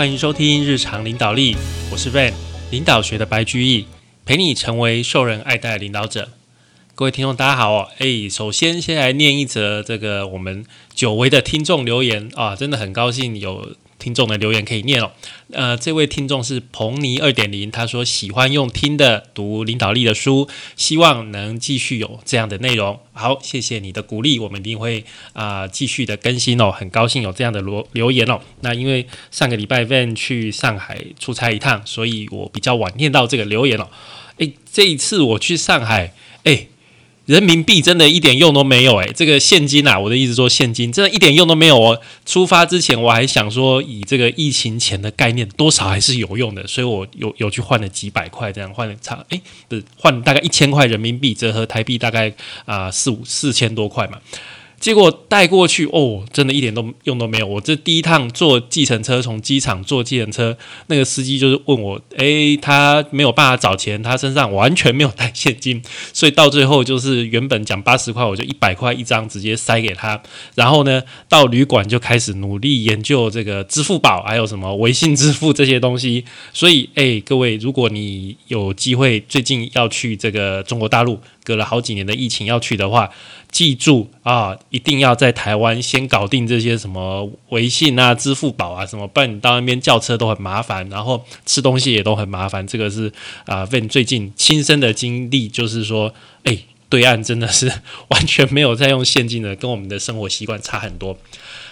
欢迎收听日常领导力，我是 Van，领导学的白居易，陪你成为受人爱戴的领导者。各位听众，大家好哦！哎，首先先来念一则这个我们久违的听众留言啊，真的很高兴有。听众的留言可以念哦。呃，这位听众是彭尼二点零，他说喜欢用听的读领导力的书，希望能继续有这样的内容。好，谢谢你的鼓励，我们一定会啊继续的更新哦。很高兴有这样的留留言哦。那因为上个礼拜份去上海出差一趟，所以我比较晚念到这个留言哦。诶，这一次我去上海，诶。人民币真的一点用都没有诶，这个现金啊，我的意思说现金真的一点用都没有哦。出发之前我还想说，以这个疫情前的概念，多少还是有用的，所以我有有去换了几百块，这样换了差诶，不是换大概一千块人民币，折合台币大概啊四五四千多块嘛。结果带过去哦，真的一点都用都没有。我这第一趟坐计程车从机场坐计程车，那个司机就是问我，诶，他没有办法找钱，他身上完全没有带现金，所以到最后就是原本讲八十块，我就一百块一张直接塞给他。然后呢，到旅馆就开始努力研究这个支付宝，还有什么微信支付这些东西。所以，诶，各位，如果你有机会最近要去这个中国大陆，隔了好几年的疫情要去的话。记住啊，一定要在台湾先搞定这些什么微信啊、支付宝啊什么，不然你到那边叫车都很麻烦，然后吃东西也都很麻烦。这个是啊我最近亲身的经历，就是说，哎，对岸真的是 完全没有在用现金的，跟我们的生活习惯差很多。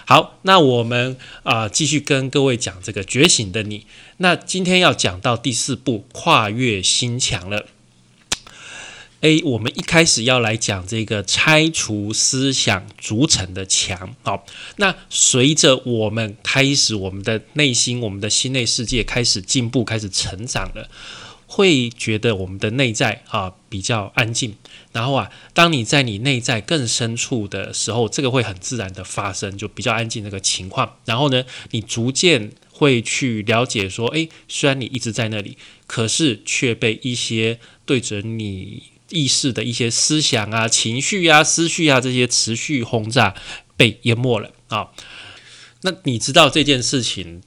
好，那我们啊继续跟各位讲这个觉醒的你。那今天要讲到第四步，跨越心墙了。A，我们一开始要来讲这个拆除思想组成的墙。好，那随着我们开始，我们的内心，我们的心内世界开始进步，开始成长了，会觉得我们的内在啊比较安静。然后啊，当你在你内在更深处的时候，这个会很自然的发生，就比较安静那个情况。然后呢，你逐渐会去了解说，诶，虽然你一直在那里，可是却被一些对着你。意识的一些思想啊、情绪啊、思绪啊，这些持续轰炸被淹没了啊。那你知道这件事情，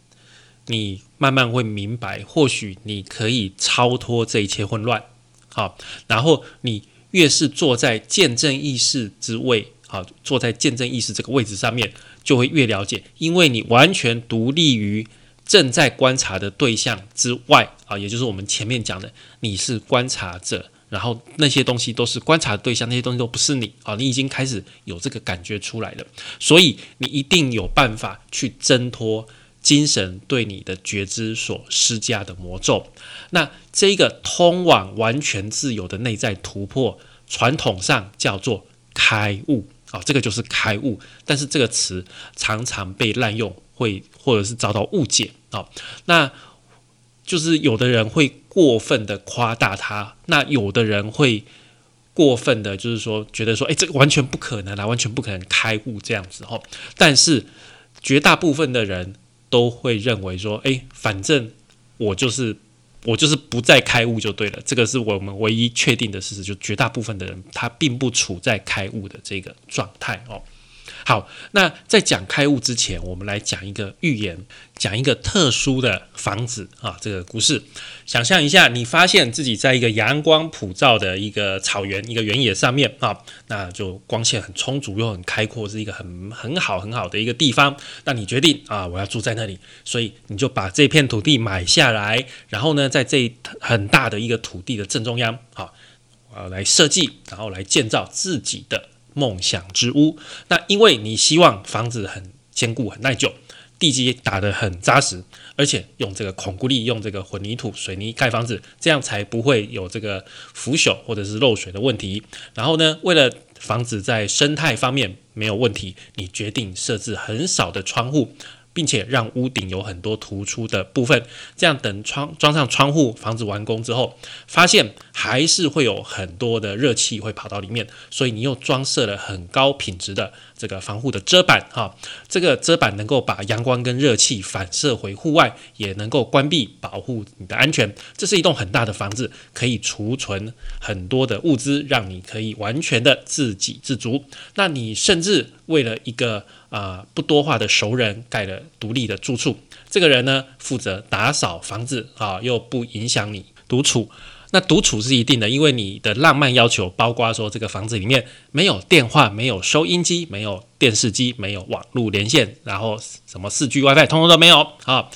你慢慢会明白，或许你可以超脱这一切混乱好，然后你越是坐在见证意识之位啊，坐在见证意识这个位置上面，就会越了解，因为你完全独立于正在观察的对象之外啊，也就是我们前面讲的，你是观察者。然后那些东西都是观察对象，那些东西都不是你啊！你已经开始有这个感觉出来了，所以你一定有办法去挣脱精神对你的觉知所施加的魔咒。那这个通往完全自由的内在突破，传统上叫做开悟啊，这个就是开悟。但是这个词常常被滥用，会或者是遭到误解啊。那就是有的人会。过分的夸大它，那有的人会过分的，就是说觉得说，哎，这个完全不可能啊，完全不可能开悟这样子哈。但是绝大部分的人都会认为说，哎，反正我就是我就是不再开悟就对了。这个是我们唯一确定的事实，就绝大部分的人他并不处在开悟的这个状态哦。好，那在讲开悟之前，我们来讲一个寓言，讲一个特殊的房子啊，这个故事。想象一下，你发现自己在一个阳光普照的一个草原、一个原野上面啊，那就光线很充足又很开阔，是一个很很好很好的一个地方。那你决定啊，我要住在那里，所以你就把这片土地买下来，然后呢，在这很大的一个土地的正中央，好，我要来设计，然后来建造自己的。梦想之屋，那因为你希望房子很坚固、很耐久，地基打得很扎实，而且用这个孔固力、用这个混凝土、水泥盖房子，这样才不会有这个腐朽或者是漏水的问题。然后呢，为了房子在生态方面没有问题，你决定设置很少的窗户。并且让屋顶有很多突出的部分，这样等窗装上窗户，房子完工之后，发现还是会有很多的热气会跑到里面，所以你又装设了很高品质的这个防护的遮板，哈，这个遮板能够把阳光跟热气反射回户外，也能够关闭保护你的安全。这是一栋很大的房子，可以储存很多的物资，让你可以完全的自给自足。那你甚至为了一个呃不多话的熟人盖了独立的住处。这个人呢，负责打扫房子啊，又不影响你独处。那独处是一定的，因为你的浪漫要求包括说，这个房子里面没有电话、没有收音机、没有电视机、没有网络连线，然后什么四 G WiFi 通通都没有啊。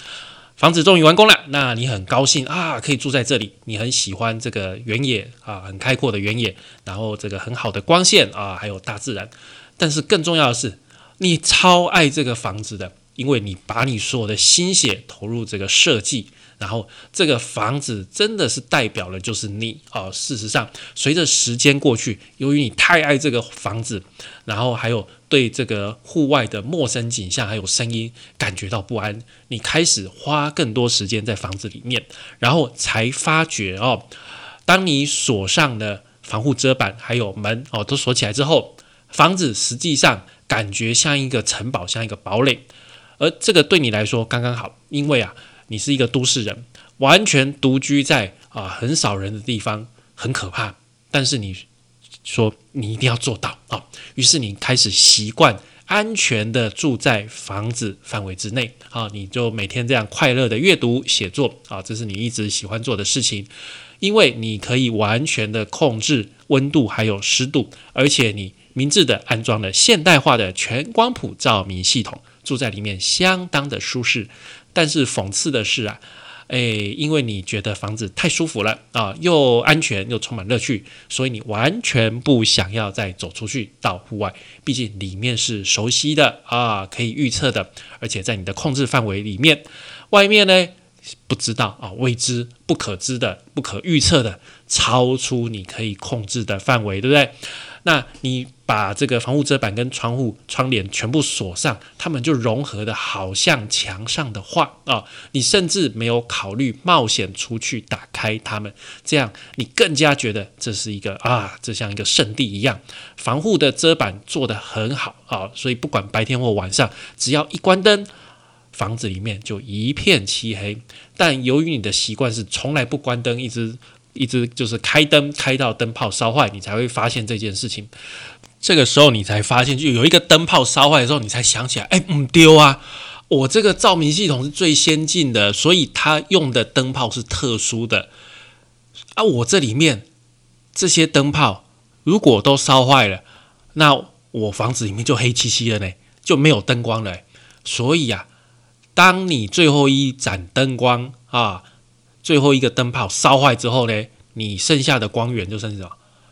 房子终于完工了，那你很高兴啊，可以住在这里。你很喜欢这个原野啊，很开阔的原野，然后这个很好的光线啊，还有大自然。但是更重要的是，你超爱这个房子的，因为你把你所有的心血投入这个设计。然后这个房子真的是代表了就是你啊！事实上，随着时间过去，由于你太爱这个房子，然后还有对这个户外的陌生景象还有声音感觉到不安，你开始花更多时间在房子里面，然后才发觉哦，当你锁上了防护遮板还有门哦都锁起来之后，房子实际上感觉像一个城堡，像一个堡垒，而这个对你来说刚刚好，因为啊。你是一个都市人，完全独居在啊很少人的地方，很可怕。但是你说你一定要做到啊，于是你开始习惯安全的住在房子范围之内啊，你就每天这样快乐的阅读写作啊，这是你一直喜欢做的事情，因为你可以完全的控制温度还有湿度，而且你明智的安装了现代化的全光谱照明系统，住在里面相当的舒适。但是讽刺的是啊，诶，因为你觉得房子太舒服了啊，又安全又充满乐趣，所以你完全不想要再走出去到户外。毕竟里面是熟悉的啊，可以预测的，而且在你的控制范围里面。外面呢，不知道啊，未知、不可知的、不可预测的，超出你可以控制的范围，对不对？那你把这个防护遮板跟窗户窗帘全部锁上，它们就融合的好像墙上的画啊！你甚至没有考虑冒险出去打开它们，这样你更加觉得这是一个啊，这像一个圣地一样。防护的遮板做得很好啊，所以不管白天或晚上，只要一关灯，房子里面就一片漆黑。但由于你的习惯是从来不关灯，一直。一直就是开灯开到灯泡烧坏，你才会发现这件事情。这个时候你才发现，就有一个灯泡烧坏的时候，你才想起来，哎，唔丢啊！我这个照明系统是最先进的，所以它用的灯泡是特殊的啊。我这里面这些灯泡如果都烧坏了，那我房子里面就黑漆漆的呢，就没有灯光了。所以啊，当你最后一盏灯光啊。最后一个灯泡烧坏之后呢，你剩下的光源就剩什么？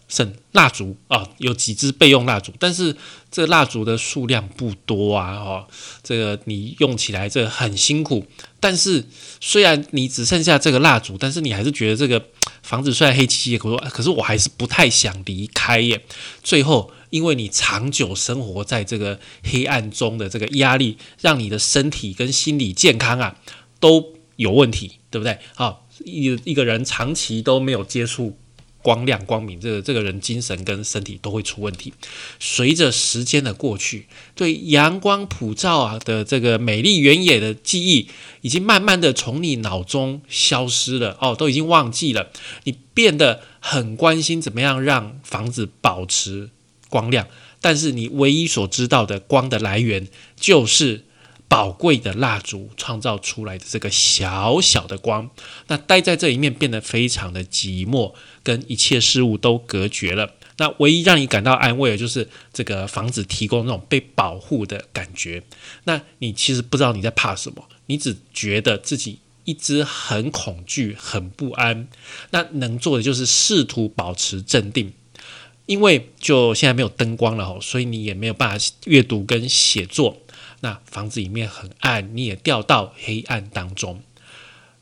剩蜡烛啊，有几支备用蜡烛，但是这蜡烛的数量不多啊，哦，这个你用起来这很辛苦。但是虽然你只剩下这个蜡烛，但是你还是觉得这个房子虽然黑漆漆，可是可是我还是不太想离开耶。最后，因为你长久生活在这个黑暗中的这个压力，让你的身体跟心理健康啊都有问题，对不对？好。一一个人长期都没有接触光亮光明，这个这个人精神跟身体都会出问题。随着时间的过去，对阳光普照啊的这个美丽原野的记忆，已经慢慢的从你脑中消失了哦，都已经忘记了。你变得很关心怎么样让房子保持光亮，但是你唯一所知道的光的来源就是。宝贵的蜡烛创造出来的这个小小的光，那待在这一面变得非常的寂寞，跟一切事物都隔绝了。那唯一让你感到安慰的就是这个房子提供那种被保护的感觉。那你其实不知道你在怕什么，你只觉得自己一直很恐惧、很不安。那能做的就是试图保持镇定，因为就现在没有灯光了所以你也没有办法阅读跟写作。那房子里面很暗，你也掉到黑暗当中。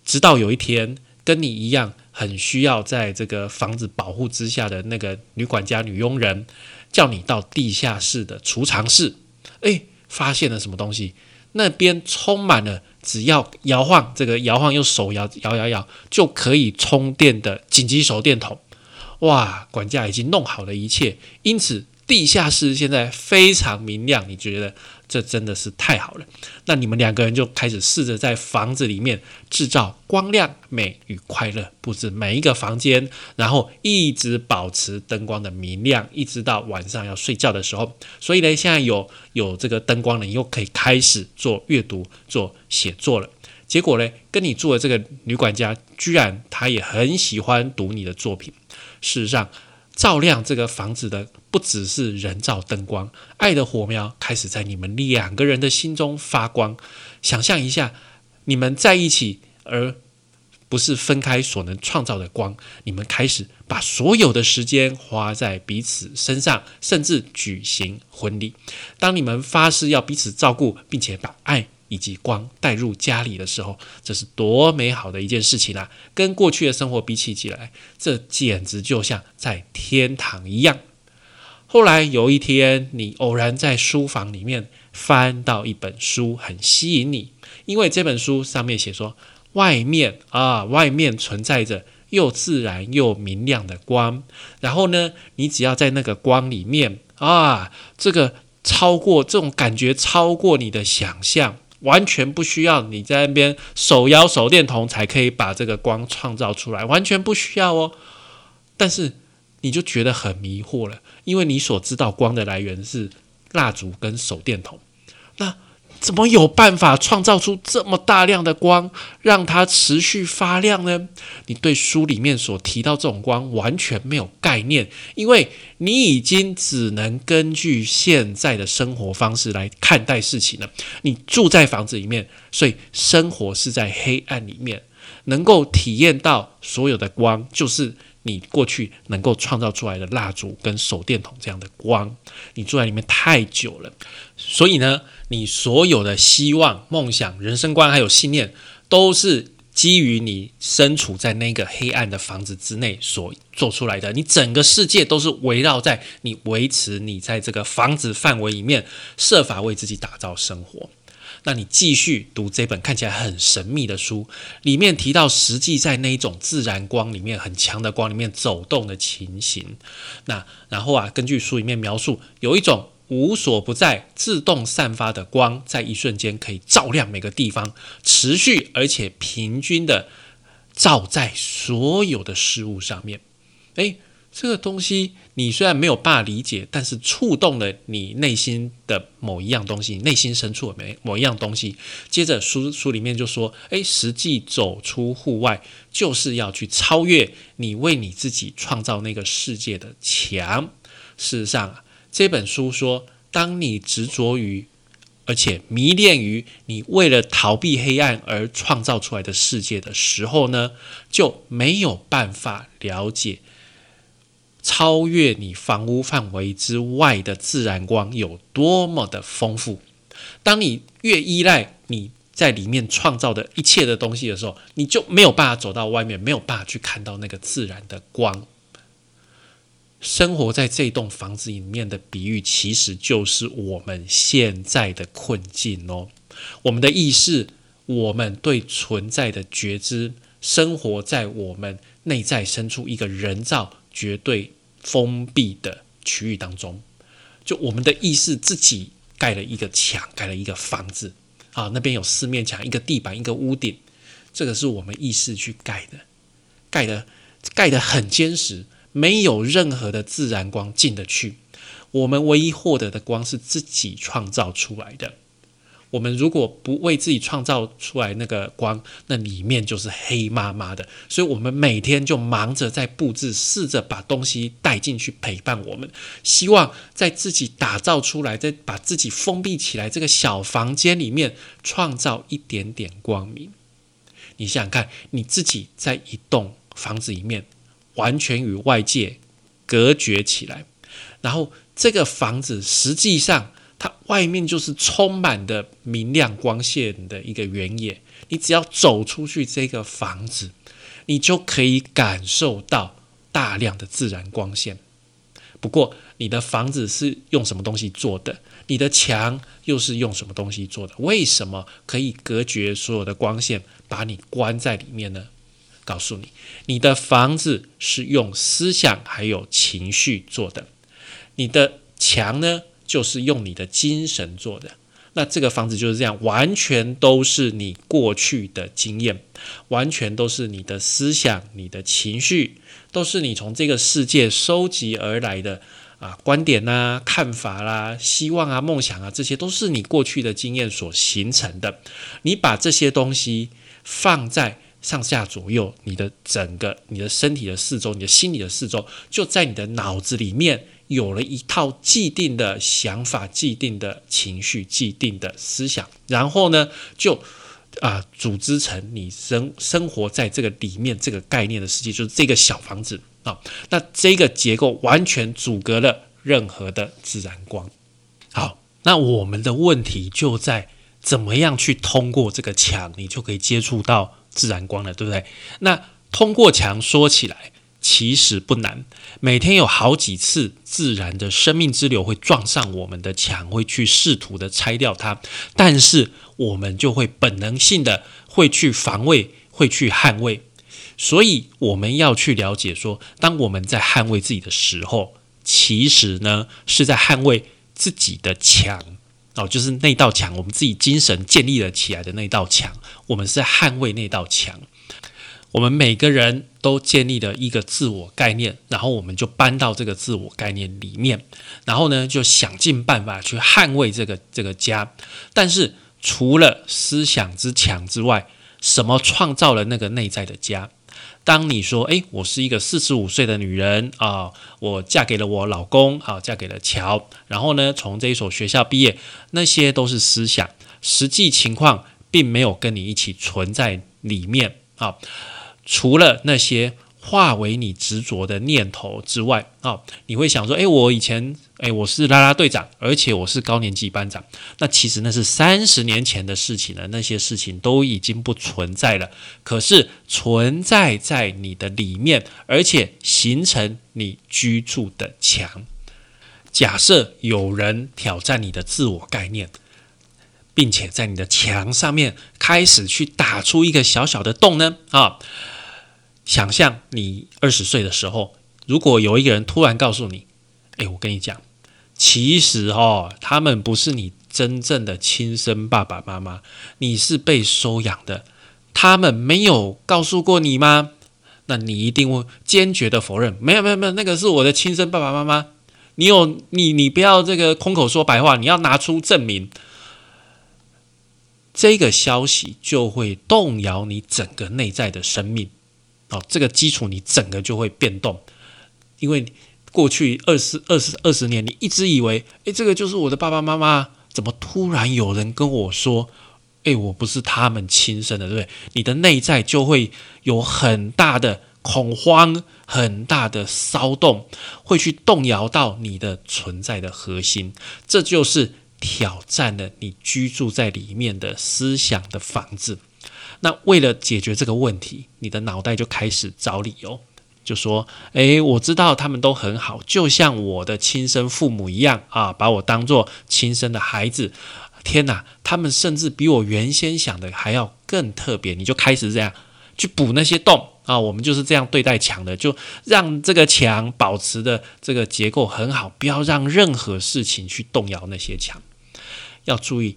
直到有一天，跟你一样很需要在这个房子保护之下的那个女管家、女佣人，叫你到地下室的储藏室。诶，发现了什么东西？那边充满了只要摇晃这个摇晃，用手摇摇摇摇就可以充电的紧急手电筒。哇，管家已经弄好了一切，因此。地下室现在非常明亮，你觉得这真的是太好了。那你们两个人就开始试着在房子里面制造光亮、美与快乐，布置每一个房间，然后一直保持灯光的明亮，一直到晚上要睡觉的时候。所以呢，现在有有这个灯光了，你又可以开始做阅读、做写作了。结果呢，跟你住的这个女管家，居然她也很喜欢读你的作品。事实上，照亮这个房子的不只是人造灯光，爱的火苗开始在你们两个人的心中发光。想象一下，你们在一起，而不是分开所能创造的光。你们开始把所有的时间花在彼此身上，甚至举行婚礼。当你们发誓要彼此照顾，并且把爱。以及光带入家里的时候，这是多美好的一件事情啊！跟过去的生活比起起来，这简直就像在天堂一样。后来有一天，你偶然在书房里面翻到一本书，很吸引你，因为这本书上面写说，外面啊，外面存在着又自然又明亮的光。然后呢，你只要在那个光里面啊，这个超过这种感觉，超过你的想象。完全不需要你在那边手摇手电筒才可以把这个光创造出来，完全不需要哦。但是你就觉得很迷惑了，因为你所知道光的来源是蜡烛跟手电筒，那。怎么有办法创造出这么大量的光，让它持续发亮呢？你对书里面所提到这种光完全没有概念，因为你已经只能根据现在的生活方式来看待事情了。你住在房子里面，所以生活是在黑暗里面，能够体验到所有的光，就是你过去能够创造出来的蜡烛跟手电筒这样的光。你住在里面太久了，所以呢？你所有的希望、梦想、人生观还有信念，都是基于你身处在那个黑暗的房子之内所做出来的。你整个世界都是围绕在你维持你在这个房子范围里面，设法为自己打造生活。那你继续读这本看起来很神秘的书，里面提到实际在那一种自然光里面很强的光里面走动的情形。那然后啊，根据书里面描述，有一种。无所不在、自动散发的光，在一瞬间可以照亮每个地方，持续而且平均的照在所有的事物上面。诶，这个东西你虽然没有办法理解，但是触动了你内心的某一样东西，内心深处的某某一样东西。接着书书里面就说：诶，实际走出户外，就是要去超越你为你自己创造那个世界的墙。事实上啊。这本书说，当你执着于，而且迷恋于你为了逃避黑暗而创造出来的世界的时候呢，就没有办法了解超越你房屋范围之外的自然光有多么的丰富。当你越依赖你在里面创造的一切的东西的时候，你就没有办法走到外面，没有办法去看到那个自然的光。生活在这栋房子里面的比喻，其实就是我们现在的困境哦。我们的意识，我们对存在的觉知，生活在我们内在深处一个人造、绝对封闭的区域当中。就我们的意识自己盖了一个墙，盖了一个房子啊，那边有四面墙、一个地板、一个屋顶，这个是我们意识去盖的，盖的盖的很坚实。没有任何的自然光进得去，我们唯一获得的光是自己创造出来的。我们如果不为自己创造出来那个光，那里面就是黑麻麻的。所以，我们每天就忙着在布置，试着把东西带进去陪伴我们，希望在自己打造出来，在把自己封闭起来这个小房间里面创造一点点光明。你想想看，你自己在一栋房子里面。完全与外界隔绝起来，然后这个房子实际上它外面就是充满的明亮光线的一个原野。你只要走出去这个房子，你就可以感受到大量的自然光线。不过，你的房子是用什么东西做的？你的墙又是用什么东西做的？为什么可以隔绝所有的光线，把你关在里面呢？告诉你，你的房子是用思想还有情绪做的，你的墙呢，就是用你的精神做的。那这个房子就是这样，完全都是你过去的经验，完全都是你的思想、你的情绪，都是你从这个世界收集而来的啊观点呐、看法啦、希望啊、梦想啊，这些都是你过去的经验所形成的。你把这些东西放在上下左右，你的整个、你的身体的四周、你的心理的四周，就在你的脑子里面。有了一套既定的想法、既定的情绪、既定的思想，然后呢，就啊组织成你生生活在这个里面这个概念的世界，就是这个小房子啊。那这个结构完全阻隔了任何的自然光。好，那我们的问题就在怎么样去通过这个墙，你就可以接触到自然光了，对不对？那通过墙说起来。其实不难，每天有好几次自然的生命之流会撞上我们的墙，会去试图的拆掉它，但是我们就会本能性的会去防卫，会去捍卫。所以我们要去了解说，当我们在捍卫自己的时候，其实呢是在捍卫自己的墙哦，就是那道墙，我们自己精神建立了起来的那道墙，我们是在捍卫那道墙。我们每个人都建立了一个自我概念，然后我们就搬到这个自我概念里面，然后呢，就想尽办法去捍卫这个这个家。但是除了思想之强之外，什么创造了那个内在的家？当你说：“诶，我是一个四十五岁的女人啊，我嫁给了我老公，啊，嫁给了乔，然后呢，从这一所学校毕业，那些都是思想，实际情况并没有跟你一起存在里面啊。”除了那些化为你执着的念头之外，啊，你会想说，诶，我以前，诶，我是啦啦队长，而且我是高年级班长。那其实那是三十年前的事情了，那些事情都已经不存在了。可是存在在你的里面，而且形成你居住的墙。假设有人挑战你的自我概念，并且在你的墙上面开始去打出一个小小的洞呢，啊。想象你二十岁的时候，如果有一个人突然告诉你：“哎，我跟你讲，其实哦，他们不是你真正的亲生爸爸妈妈，你是被收养的，他们没有告诉过你吗？”那你一定会坚决的否认：“没有，没有，没有，那个是我的亲生爸爸妈妈。”你有你，你不要这个空口说白话，你要拿出证明。这个消息就会动摇你整个内在的生命。哦，这个基础你整个就会变动，因为过去二十二十二十年，你一直以为，诶，这个就是我的爸爸妈妈，怎么突然有人跟我说，诶，我不是他们亲生的，对不对？你的内在就会有很大的恐慌，很大的骚动，会去动摇到你的存在的核心，这就是挑战了你居住在里面的思想的房子。那为了解决这个问题，你的脑袋就开始找理由，就说：“诶，我知道他们都很好，就像我的亲生父母一样啊，把我当做亲生的孩子。天哪，他们甚至比我原先想的还要更特别。”你就开始这样去补那些洞啊，我们就是这样对待墙的，就让这个墙保持的这个结构很好，不要让任何事情去动摇那些墙。要注意，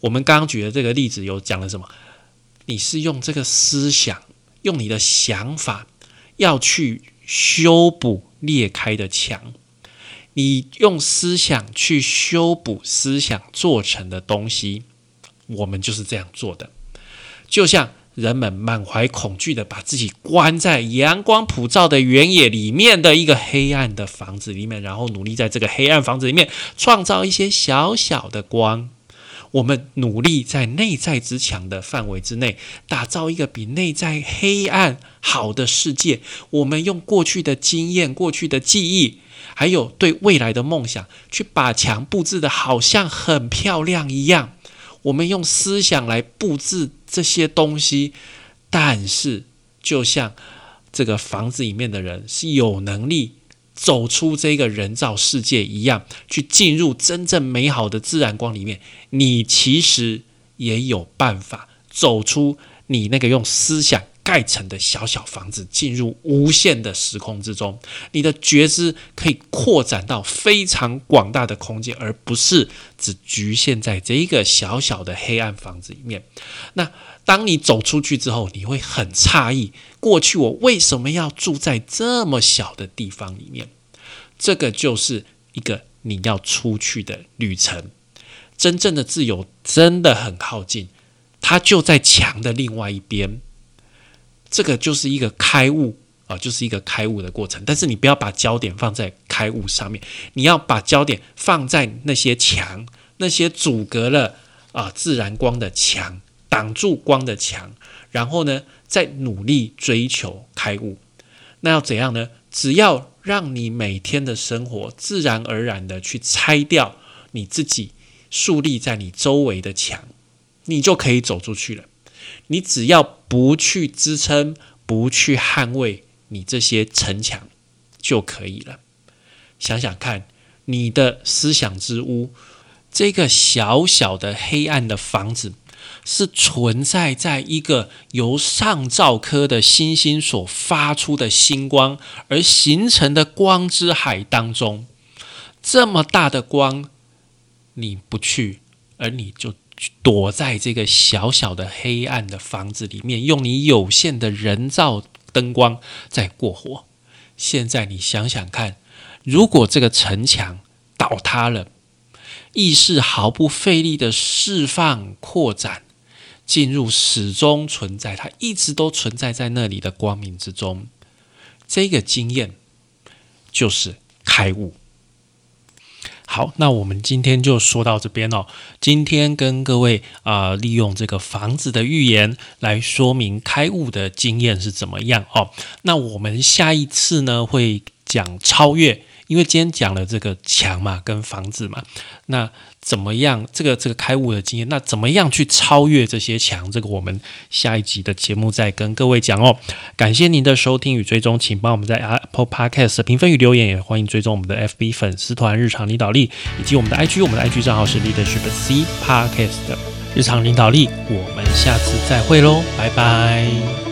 我们刚刚举的这个例子有讲了什么？你是用这个思想，用你的想法，要去修补裂开的墙。你用思想去修补思想做成的东西，我们就是这样做的。就像人们满怀恐惧的把自己关在阳光普照的原野里面的一个黑暗的房子里面，然后努力在这个黑暗房子里面创造一些小小的光。我们努力在内在之强的范围之内，打造一个比内在黑暗好的世界。我们用过去的经验、过去的记忆，还有对未来的梦想，去把墙布置的好像很漂亮一样。我们用思想来布置这些东西，但是就像这个房子里面的人是有能力。走出这个人造世界一样，去进入真正美好的自然光里面，你其实也有办法走出你那个用思想盖成的小小房子，进入无限的时空之中。你的觉知可以扩展到非常广大的空间，而不是只局限在这一个小小的黑暗房子里面。那当你走出去之后，你会很诧异，过去我为什么要住在这么小的地方里面？这个就是一个你要出去的旅程。真正的自由真的很靠近，它就在墙的另外一边。这个就是一个开悟啊，就是一个开悟的过程。但是你不要把焦点放在开悟上面，你要把焦点放在那些墙，那些阻隔了啊自然光的墙，挡住光的墙。然后呢，再努力追求开悟。那要怎样呢？只要让你每天的生活自然而然的去拆掉你自己。树立在你周围的墙，你就可以走出去了。你只要不去支撑、不去捍卫你这些城墙，就可以了。想想看，你的思想之屋，这个小小的黑暗的房子，是存在在一个由上兆颗的星星所发出的星光而形成的光之海当中。这么大的光。你不去，而你就躲在这个小小的黑暗的房子里面，用你有限的人造灯光在过活。现在你想想看，如果这个城墙倒塌了，意识毫不费力的释放、扩展，进入始终存在，它一直都存在在那里的光明之中。这个经验就是开悟。好，那我们今天就说到这边哦。今天跟各位啊，利用这个房子的预言来说明开悟的经验是怎么样哦。那我们下一次呢会讲超越。因为今天讲了这个墙嘛，跟房子嘛，那怎么样？这个这个开悟的经验，那怎么样去超越这些墙？这个我们下一集的节目再跟各位讲哦。感谢您的收听与追踪，请帮我们在 Apple Podcast 评分与留言，也欢迎追踪我们的 FB 粉丝团日常领导力以及我们的 IG，我们的 IG 账号是 Leadership C Podcast 日常领导力。我们下次再会喽，拜拜。